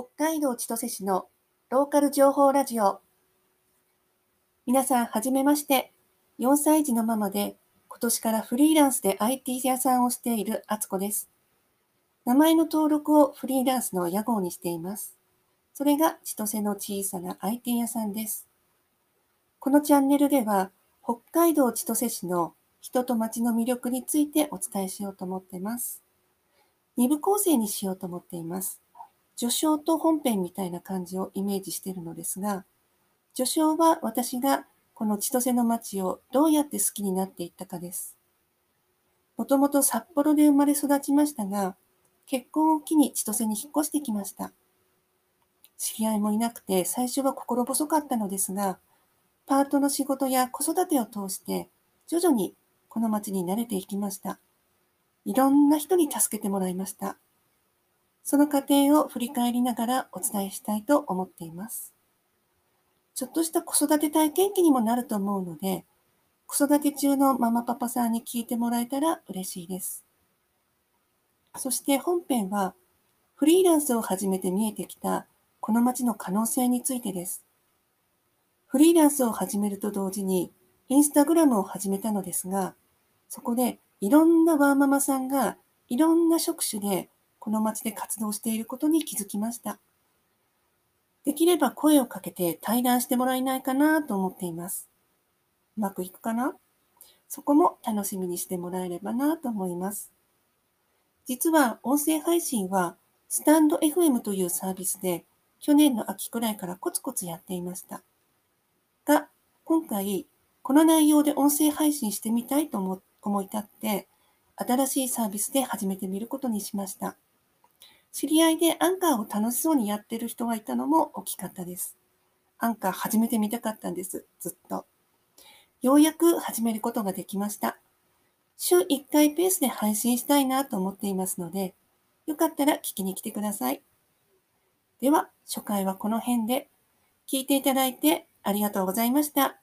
北海道千歳市のローカル情報ラジオ。皆さん、はじめまして。4歳児のママで、今年からフリーランスで IT 屋さんをしているあつこです。名前の登録をフリーランスの屋号にしています。それが千歳の小さな IT 屋さんです。このチャンネルでは、北海道千歳市の人と街の魅力についてお伝えしようと思ってます。2部構成にしようと思っています。序章と本編みたいな感じをイメージしているのですが、序章は私がこの千歳の町をどうやって好きになっていったかです。もともと札幌で生まれ育ちましたが、結婚を機に千歳に引っ越してきました。知り合いもいなくて最初は心細かったのですが、パートの仕事や子育てを通して徐々にこの町に慣れていきました。いろんな人に助けてもらいました。その過程を振り返りながらお伝えしたいと思っています。ちょっとした子育て体験記にもなると思うので、子育て中のママパパさんに聞いてもらえたら嬉しいです。そして本編は、フリーランスを始めて見えてきたこの街の可能性についてです。フリーランスを始めると同時に、インスタグラムを始めたのですが、そこでいろんなワーママさんがいろんな職種でこの町で活動していることに気づきました。できれば声をかけて対談してもらえないかなと思っています。うまくいくかな？そこも楽しみにしてもらえればなと思います。実は音声配信はスタンド FM というサービスで去年の秋くらいからコツコツやっていました。が、今回この内容で音声配信してみたいと思い立って新しいサービスで始めてみることにしました。知り合いでアンカーを楽しそうにやってる人がいたのも大きかったです。アンカー始めてみたかったんです、ずっと。ようやく始めることができました。週1回ペースで配信したいなと思っていますので、よかったら聞きに来てください。では、初回はこの辺で。聞いていただいてありがとうございました。